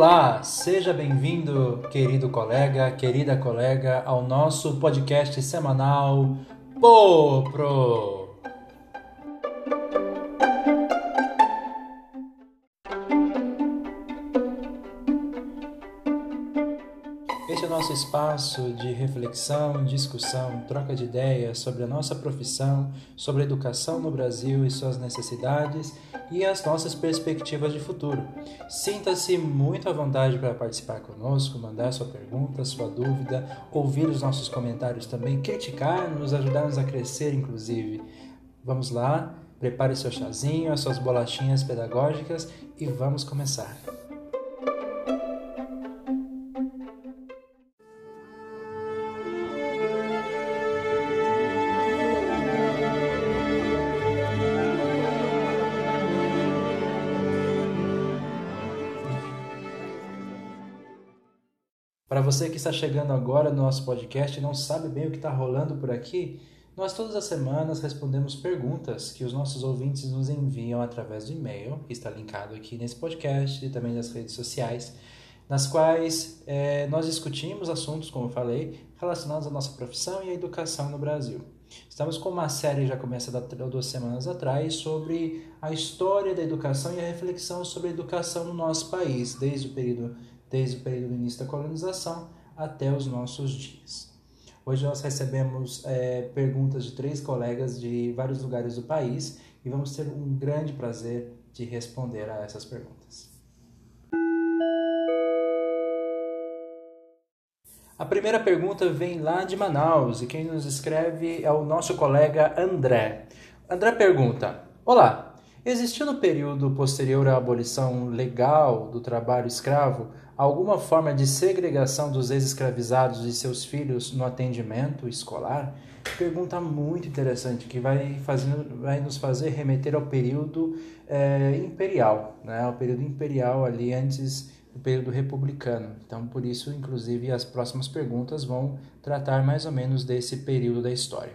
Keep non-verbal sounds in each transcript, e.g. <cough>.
Olá, seja bem-vindo, querido colega, querida colega, ao nosso podcast semanal Popro. Nosso espaço de reflexão, discussão, troca de ideias sobre a nossa profissão, sobre a educação no Brasil e suas necessidades e as nossas perspectivas de futuro. Sinta-se muito à vontade para participar conosco, mandar sua pergunta, sua dúvida, ouvir os nossos comentários também, criticar, nos ajudar-nos a crescer, inclusive. Vamos lá, prepare seu chazinho, as suas bolachinhas pedagógicas e vamos começar. Você que está chegando agora no nosso podcast e não sabe bem o que está rolando por aqui, nós todas as semanas respondemos perguntas que os nossos ouvintes nos enviam através do e-mail, que está linkado aqui nesse podcast e também nas redes sociais, nas quais é, nós discutimos assuntos, como eu falei, relacionados à nossa profissão e à educação no Brasil. Estamos com uma série, já começa há duas semanas atrás, sobre a história da educação e a reflexão sobre a educação no nosso país, desde o período desde o período do início da colonização até os nossos dias. Hoje nós recebemos é, perguntas de três colegas de vários lugares do país e vamos ter um grande prazer de responder a essas perguntas. A primeira pergunta vem lá de Manaus e quem nos escreve é o nosso colega André. André pergunta: Olá, Existiu no período posterior à abolição legal do trabalho escravo alguma forma de segregação dos ex-escravizados e seus filhos no atendimento escolar? Pergunta muito interessante que vai, fazendo, vai nos fazer remeter ao período é, imperial, né? ao período imperial ali antes do período republicano. Então, por isso, inclusive, as próximas perguntas vão tratar mais ou menos desse período da história.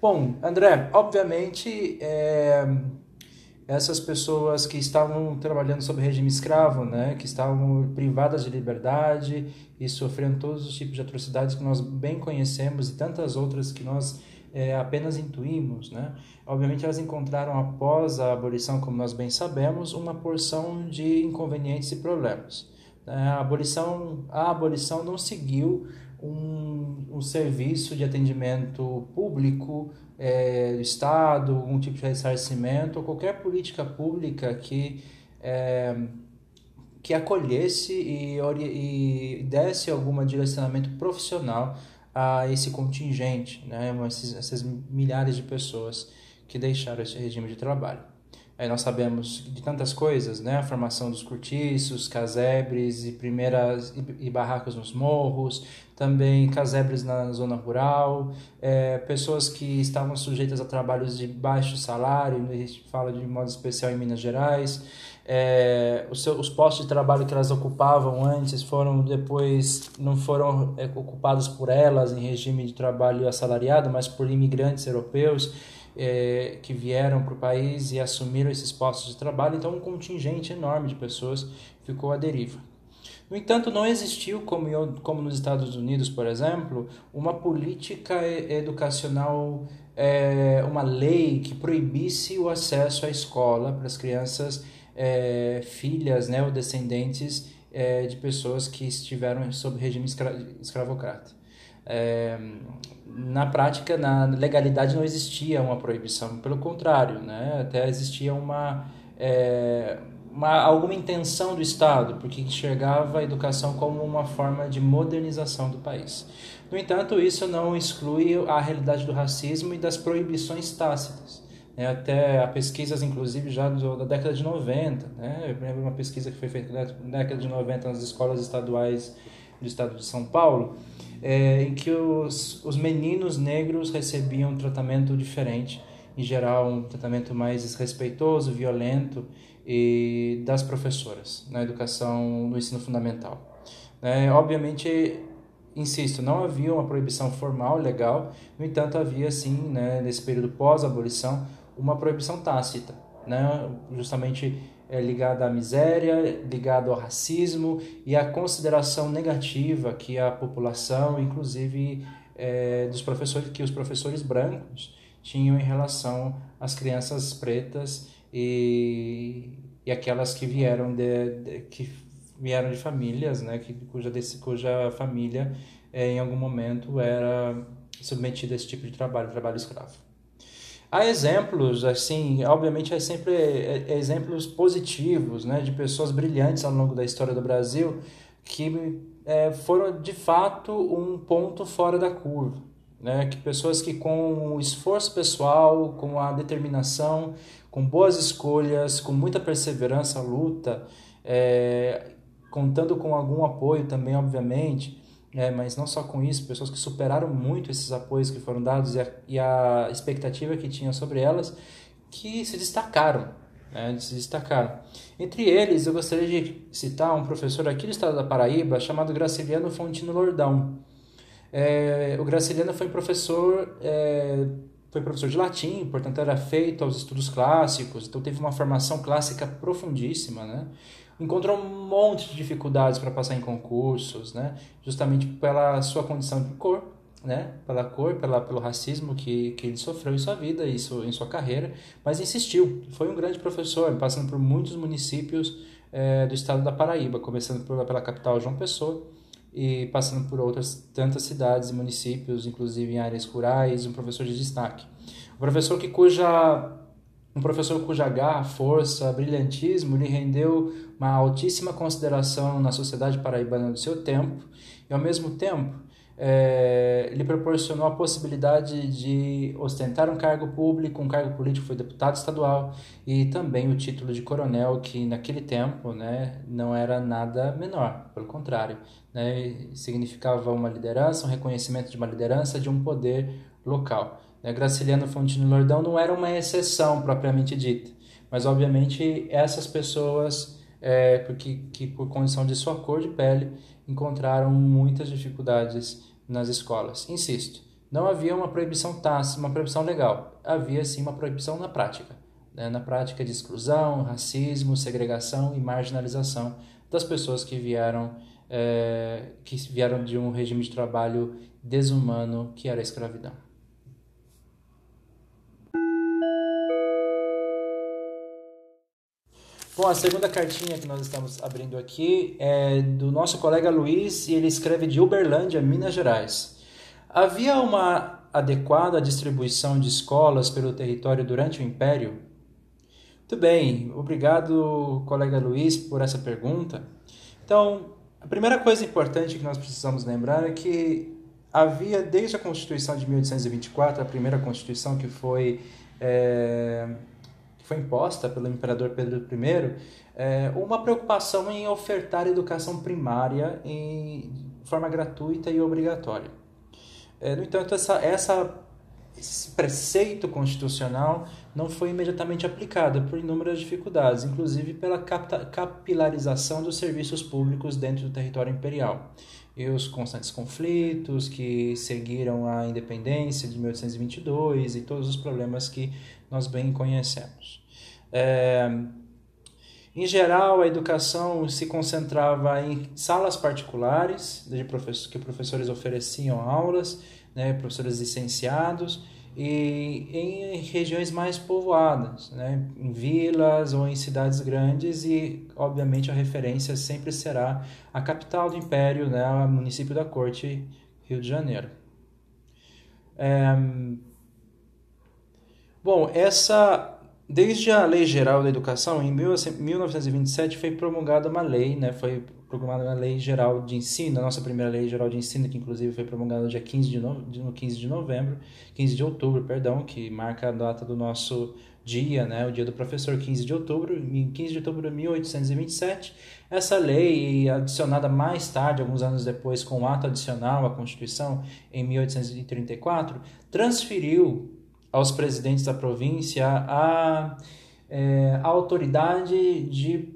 Bom, André, obviamente. É essas pessoas que estavam trabalhando sob regime escravo, né, que estavam privadas de liberdade e sofrendo todos os tipos de atrocidades que nós bem conhecemos e tantas outras que nós é, apenas intuímos, né? Obviamente elas encontraram após a abolição, como nós bem sabemos, uma porção de inconvenientes e problemas. A abolição, a abolição não seguiu um, um serviço de atendimento público é, do Estado, algum tipo de ressarcimento, ou qualquer política pública que, é, que acolhesse e, e desse algum direcionamento profissional a esse contingente, né, essas milhares de pessoas que deixaram esse regime de trabalho. Aí nós sabemos de tantas coisas, né? A formação dos cortiços, casebres e primeiras e, e barracos nos morros, também casebres na zona rural, é, pessoas que estavam sujeitas a trabalhos de baixo salário, a gente fala de modo especial em Minas Gerais, é, os, seus, os postos de trabalho que elas ocupavam antes foram depois não foram é, ocupados por elas em regime de trabalho assalariado, mas por imigrantes europeus é, que vieram para o país e assumiram esses postos de trabalho, então um contingente enorme de pessoas ficou à deriva. No entanto, não existiu, como, como nos Estados Unidos, por exemplo, uma política educacional, é, uma lei que proibisse o acesso à escola para as crianças é, filhas né, ou descendentes é, de pessoas que estiveram sob regime escra escravocrata. É, na prática, na legalidade não existia uma proibição, pelo contrário, né? até existia uma, é, uma, alguma intenção do Estado, porque enxergava a educação como uma forma de modernização do país. No entanto, isso não exclui a realidade do racismo e das proibições tácitas. Né? Até pesquisas, inclusive, já da década de 90. Né? Eu lembro uma pesquisa que foi feita na década de 90 nas escolas estaduais do estado de São Paulo, é, em que os, os meninos negros recebiam um tratamento diferente, em geral um tratamento mais desrespeitoso, violento, e das professoras na educação no ensino fundamental. É, obviamente, insisto, não havia uma proibição formal, legal, no entanto, havia sim, né, nesse período pós-abolição, uma proibição tácita, né, justamente é, ligada à miséria, ligado ao racismo e à consideração negativa que a população, inclusive é, dos professores, que os professores brancos tinham em relação às crianças pretas e, e aquelas que vieram de, de que vieram de famílias, né, que, cuja, desse, cuja família é, em algum momento era submetida a esse tipo de trabalho, trabalho escravo. Há exemplos, assim, obviamente há sempre é, é, exemplos positivos, né, de pessoas brilhantes ao longo da história do Brasil que é, foram de fato um ponto fora da curva, né, que pessoas que com o esforço pessoal, com a determinação, com boas escolhas, com muita perseverança, luta, é, contando com algum apoio também, obviamente, é, mas não só com isso, pessoas que superaram muito esses apoios que foram dados e a, e a expectativa que tinham sobre elas, que se destacaram, né, se destacaram. Entre eles, eu gostaria de citar um professor aqui do estado da Paraíba, chamado Graciliano Fontino Lordão. É, o Graciliano foi professor, é, foi professor de latim, portanto era feito aos estudos clássicos, então teve uma formação clássica profundíssima, né? Encontrou um monte de dificuldades para passar em concursos, né? Justamente pela sua condição de cor, né? Pela cor, pela, pelo racismo que, que ele sofreu em sua vida, isso em sua carreira, mas insistiu. Foi um grande professor, passando por muitos municípios é, do estado da Paraíba, começando por, pela capital João Pessoa e passando por outras tantas cidades e municípios, inclusive em áreas rurais, um professor de destaque. Um professor que cuja um professor cuja garra, força, brilhantismo lhe rendeu uma altíssima consideração na sociedade paraibana do seu tempo e, ao mesmo tempo, é, lhe proporcionou a possibilidade de ostentar um cargo público, um cargo político, foi deputado estadual e também o título de coronel, que naquele tempo né, não era nada menor, pelo contrário, né, significava uma liderança, um reconhecimento de uma liderança, de um poder local. Né, Graciliano Fontino Lordão não era uma exceção propriamente dita, mas obviamente essas pessoas, é, porque que por condição de sua cor de pele, encontraram muitas dificuldades nas escolas. Insisto, não havia uma proibição tácita, uma proibição legal, havia sim uma proibição na prática, né? na prática de exclusão, racismo, segregação e marginalização das pessoas que vieram é, que vieram de um regime de trabalho desumano que era a escravidão. Bom, a segunda cartinha que nós estamos abrindo aqui é do nosso colega Luiz e ele escreve de Uberlândia, Minas Gerais. Havia uma adequada distribuição de escolas pelo território durante o Império? Muito bem, obrigado, colega Luiz, por essa pergunta. Então, a primeira coisa importante que nós precisamos lembrar é que havia, desde a Constituição de 1824, a primeira Constituição que foi. É foi imposta pelo imperador Pedro I, é, uma preocupação em ofertar educação primária em forma gratuita e obrigatória. É, no entanto, essa, essa, esse preceito constitucional não foi imediatamente aplicado por inúmeras dificuldades, inclusive pela capilarização dos serviços públicos dentro do território imperial e os constantes conflitos que seguiram a independência de 1822 e todos os problemas que nós bem conhecemos. É, em geral, a educação se concentrava em salas particulares, de professores, que professores ofereciam aulas, né, professores licenciados, e em regiões mais povoadas, né, em vilas ou em cidades grandes, e obviamente a referência sempre será a capital do Império, né, o município da Corte, Rio de Janeiro. É, Bom, essa desde a Lei Geral da Educação em 1927 foi promulgada uma lei, né? Foi promulgada uma Lei Geral de Ensino, a nossa primeira Lei Geral de Ensino, que inclusive foi promulgada no dia 15 de, no, no 15 de novembro, 15 de outubro, perdão, que marca a data do nosso dia, né, o dia do professor, 15 de outubro, 15 de outubro de 1827. Essa lei, adicionada mais tarde, alguns anos depois, com o ato adicional à Constituição, em 1834, transferiu aos presidentes da província a, é, autoridade de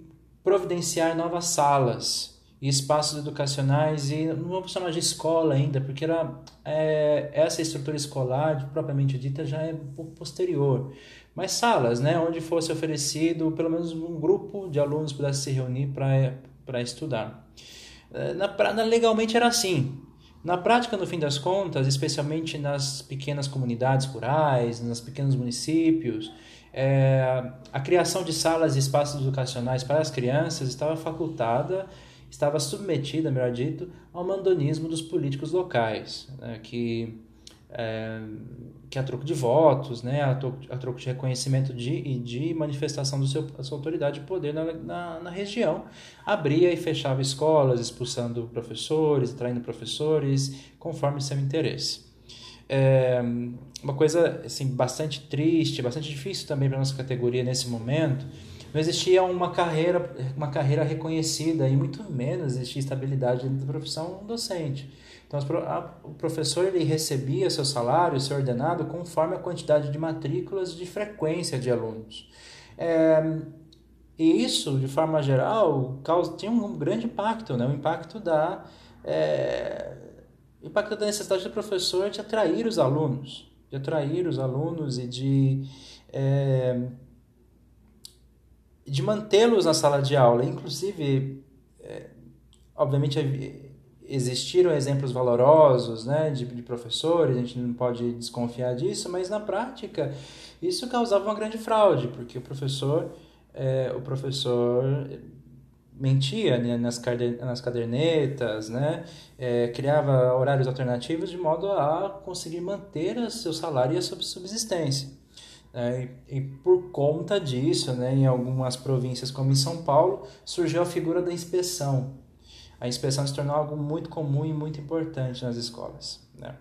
providenciar novas salas e espaços educacionais e não vou chamar de escola ainda, porque era, é, essa estrutura escolar, propriamente dita, já é posterior. mas salas, né, onde fosse oferecido pelo menos um grupo de alunos pudesse se reunir para estudar. Eh, na, na, legalmente era assim. Na prática, no fim das contas, especialmente nas pequenas comunidades rurais, nos pequenos municípios, é, a criação de salas e espaços educacionais para as crianças estava facultada, estava submetida, melhor dito, ao mandonismo dos políticos locais, né, que é, que é a troco de votos, né, a, troco, a troco de reconhecimento de, e de manifestação do seu, da sua autoridade e poder na, na, na, região, abria e fechava escolas, expulsando professores, traindo professores, conforme seu interesse. É uma coisa assim, bastante triste, bastante difícil também para nossa categoria nesse momento, não existia uma carreira, uma carreira reconhecida e muito menos existia estabilidade dentro da profissão docente. Então, o professor ele recebia seu salário, seu ordenado, conforme a quantidade de matrículas de frequência de alunos. É, e isso, de forma geral, causa, tinha um grande impacto, né? o impacto da, é, impacto da necessidade do professor de atrair os alunos, de atrair os alunos e de, é, de mantê-los na sala de aula. Inclusive, é, obviamente, existiram exemplos valorosos né, de, de, professores, a gente não pode desconfiar disso, mas na prática isso causava uma grande fraude, porque o professor, é, o professor mentia né, nas, nas cadernetas, né, é, criava horários alternativos de modo a conseguir manter seu salário e a sua subsistência. É, e por conta disso, né, em algumas províncias como em São Paulo, surgiu a figura da inspeção, a inspeção se tornou algo muito comum e muito importante nas escolas. Né?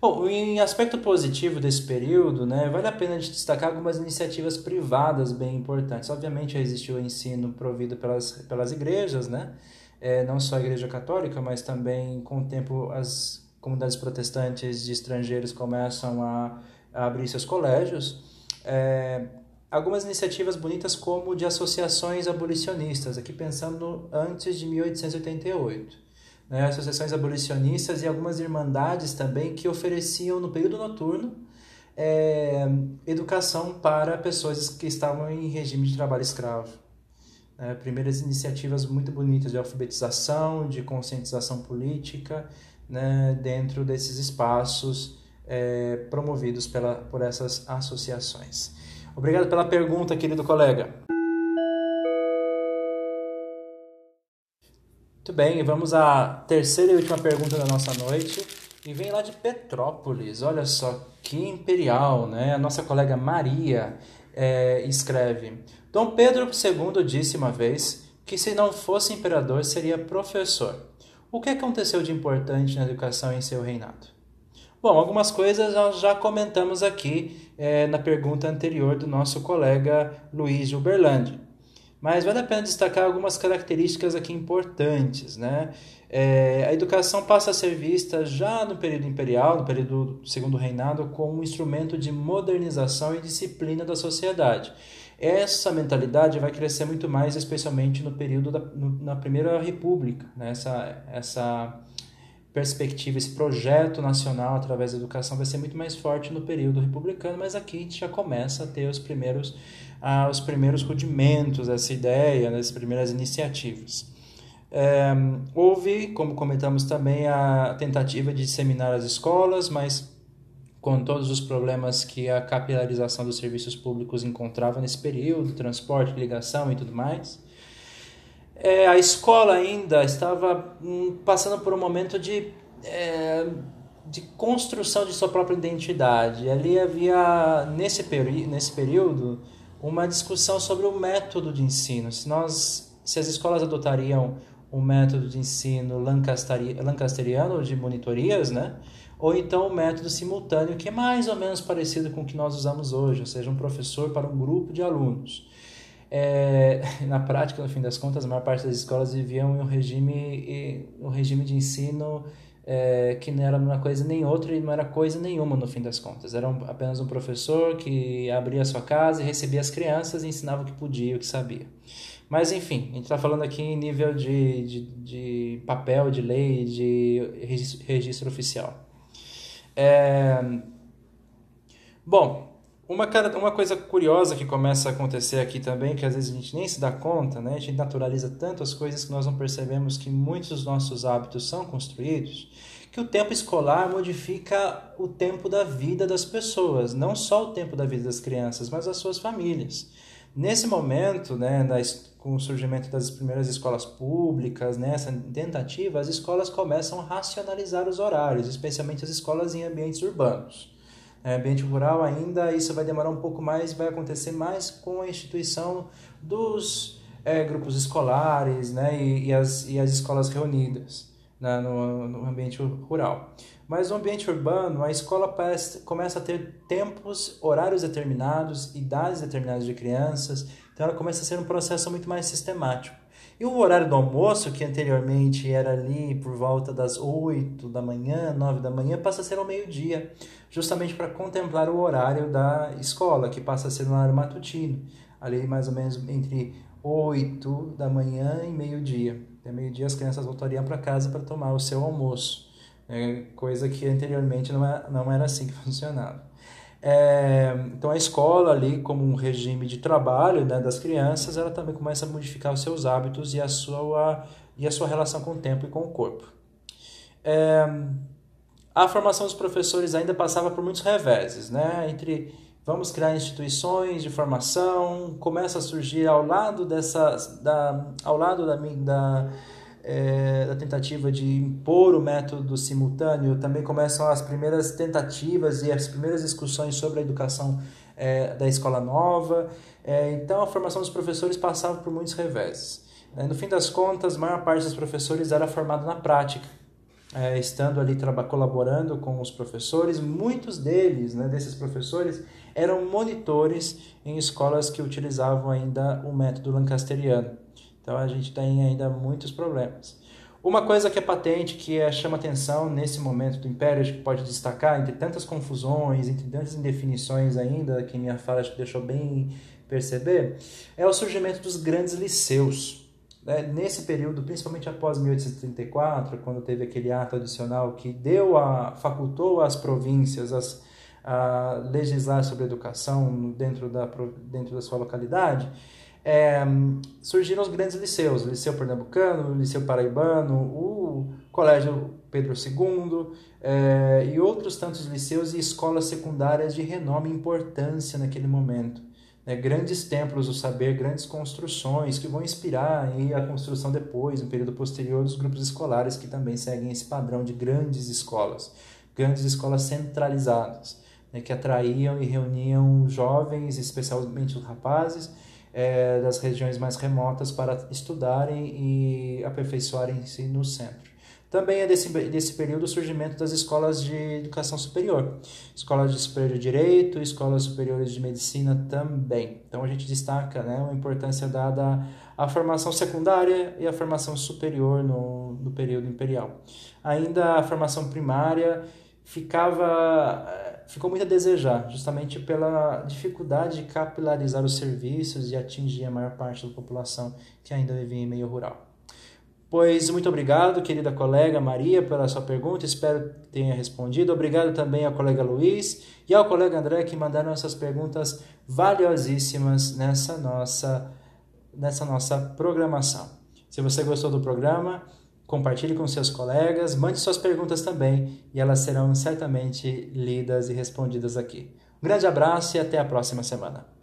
Bom, em aspecto positivo desse período, né, vale a pena destacar algumas iniciativas privadas bem importantes. Obviamente, existiu o ensino provido pelas, pelas igrejas, né? É, não só a igreja católica, mas também, com o tempo, as comunidades protestantes de estrangeiros começam a, a abrir seus colégios. É, algumas iniciativas bonitas como de associações abolicionistas, aqui pensando antes de 1888. Né? Associações abolicionistas e algumas irmandades também que ofereciam no período noturno é, educação para pessoas que estavam em regime de trabalho escravo. É, primeiras iniciativas muito bonitas de alfabetização, de conscientização política, né, dentro desses espaços é, promovidos pela, por essas associações. Obrigado pela pergunta, querido colega. Muito bem, vamos à terceira e última pergunta da nossa noite. E vem lá de Petrópolis, olha só que imperial, né? A nossa colega Maria é, escreve: Dom Pedro II disse uma vez que se não fosse imperador seria professor. O que aconteceu de importante na educação em seu reinado? Bom, algumas coisas nós já comentamos aqui é, na pergunta anterior do nosso colega Luiz Uberlandi. Mas vale a pena destacar algumas características aqui importantes. Né? É, a educação passa a ser vista já no período imperial, no período do segundo reinado, como um instrumento de modernização e disciplina da sociedade. Essa mentalidade vai crescer muito mais, especialmente no período da no, na Primeira República. Né? Essa, essa perspectiva, esse projeto nacional através da educação vai ser muito mais forte no período republicano, mas aqui a gente já começa a ter os primeiros, ah, os primeiros rudimentos dessa ideia, das primeiras iniciativas. É, houve, como comentamos também, a tentativa de disseminar as escolas, mas com todos os problemas que a capilarização dos serviços públicos encontrava nesse período, transporte, ligação e tudo mais é, a escola ainda estava hum, passando por um momento de, é, de construção de sua própria identidade. Ali havia, nesse, nesse período, uma discussão sobre o método de ensino. Se, nós, se as escolas adotariam um método de ensino lancasteriano de monitorias, né? ou então o um método simultâneo, que é mais ou menos parecido com o que nós usamos hoje, ou seja, um professor para um grupo de alunos. É, <laughs> na prática, no fim das contas, a maior parte das escolas viviam em um regime, um regime de ensino é, que não era uma coisa nem outra e não era coisa nenhuma no fim das contas. Era um, apenas um professor que abria a sua casa e recebia as crianças e ensinava o que podia, o que sabia. Mas enfim, a gente está falando aqui em nível de, de, de, papel, de lei, de registro, registro oficial. É, bom, Uma, uma coisa curiosa que começa a acontecer aqui também, que às vezes a gente nem se dá conta, né? a gente naturaliza tanto as coisas que nós não percebemos que muitos dos nossos hábitos são construídos, que o tempo escolar modifica o tempo da vida das pessoas, não só o tempo da vida das crianças, mas das suas famílias. Nesse momento, né, com o surgimento das primeiras escolas públicas, nessa né, tentativa, as escolas começam a racionalizar os horários, especialmente as escolas em ambientes urbanos ambiente rural ainda isso vai demorar um pouco mais, vai acontecer mais com a instituição dos é, grupos escolares né, e, e, as, e as escolas reunidas né, no, no ambiente rural. Mas no ambiente urbano, a escola parece, começa a ter tempos, horários determinados, idades determinadas de crianças, então ela começa a ser um processo muito mais sistemático. E o horário do almoço, que anteriormente era ali por volta das 8 da manhã, 9 da manhã, passa a ser ao meio-dia, justamente para contemplar o horário da escola, que passa a ser no horário matutino, ali mais ou menos entre 8 da manhã e meio-dia. Até meio-dia as crianças voltariam para casa para tomar o seu almoço, né? coisa que anteriormente não era, não era assim que <laughs> funcionava. É, então a escola ali, como um regime de trabalho né, das crianças, ela também começa a modificar os seus hábitos e a sua, e a sua relação com o tempo e com o corpo. É, a formação dos professores ainda passava por muitos reveses, né? Entre vamos criar instituições de formação, começa a surgir ao lado dessa, da, ao lado da, da é, da tentativa de impor o método simultâneo, também começam as primeiras tentativas e as primeiras discussões sobre a educação é, da escola nova. É, então, a formação dos professores passava por muitos reveses. No fim das contas, a maior parte dos professores era formada na prática, estando ali colaborando com os professores. Muitos deles, né, desses professores, eram monitores em escolas que utilizavam ainda o método lancasteriano. Então a gente tem ainda muitos problemas. Uma coisa que é patente, que é, chama atenção nesse momento do Império, que pode destacar, entre tantas confusões, entre tantas indefinições ainda, que minha fala deixou bem perceber, é o surgimento dos grandes liceus. Né? Nesse período, principalmente após 1834, quando teve aquele ato adicional que deu a, facultou às províncias as, a legislar sobre educação dentro da, dentro da sua localidade, é, surgiram os grandes liceus, o Liceu Pernambucano, o Liceu Paraibano, o Colégio Pedro II é, e outros tantos liceus e escolas secundárias de renome e importância naquele momento. Né? Grandes templos do saber, grandes construções que vão inspirar a construção depois, no período posterior, dos grupos escolares que também seguem esse padrão de grandes escolas, grandes escolas centralizadas, né? que atraíam e reuniam jovens, especialmente os rapazes, é, das regiões mais remotas para estudarem e aperfeiçoarem-se no centro. Também é desse, desse período o surgimento das escolas de educação superior, escolas de superior de direito, escolas superiores de medicina também. Então a gente destaca né, a importância dada à formação secundária e à formação superior no, no período imperial. Ainda a formação primária ficava ficou muito a desejar, justamente pela dificuldade de capilarizar os serviços e atingir a maior parte da população que ainda vivia em meio rural. Pois muito obrigado, querida colega Maria, pela sua pergunta. Espero que tenha respondido. Obrigado também ao colega Luiz e ao colega André que mandaram essas perguntas valiosíssimas nessa nossa, nessa nossa programação. Se você gostou do programa, Compartilhe com seus colegas, mande suas perguntas também e elas serão certamente lidas e respondidas aqui. Um grande abraço e até a próxima semana.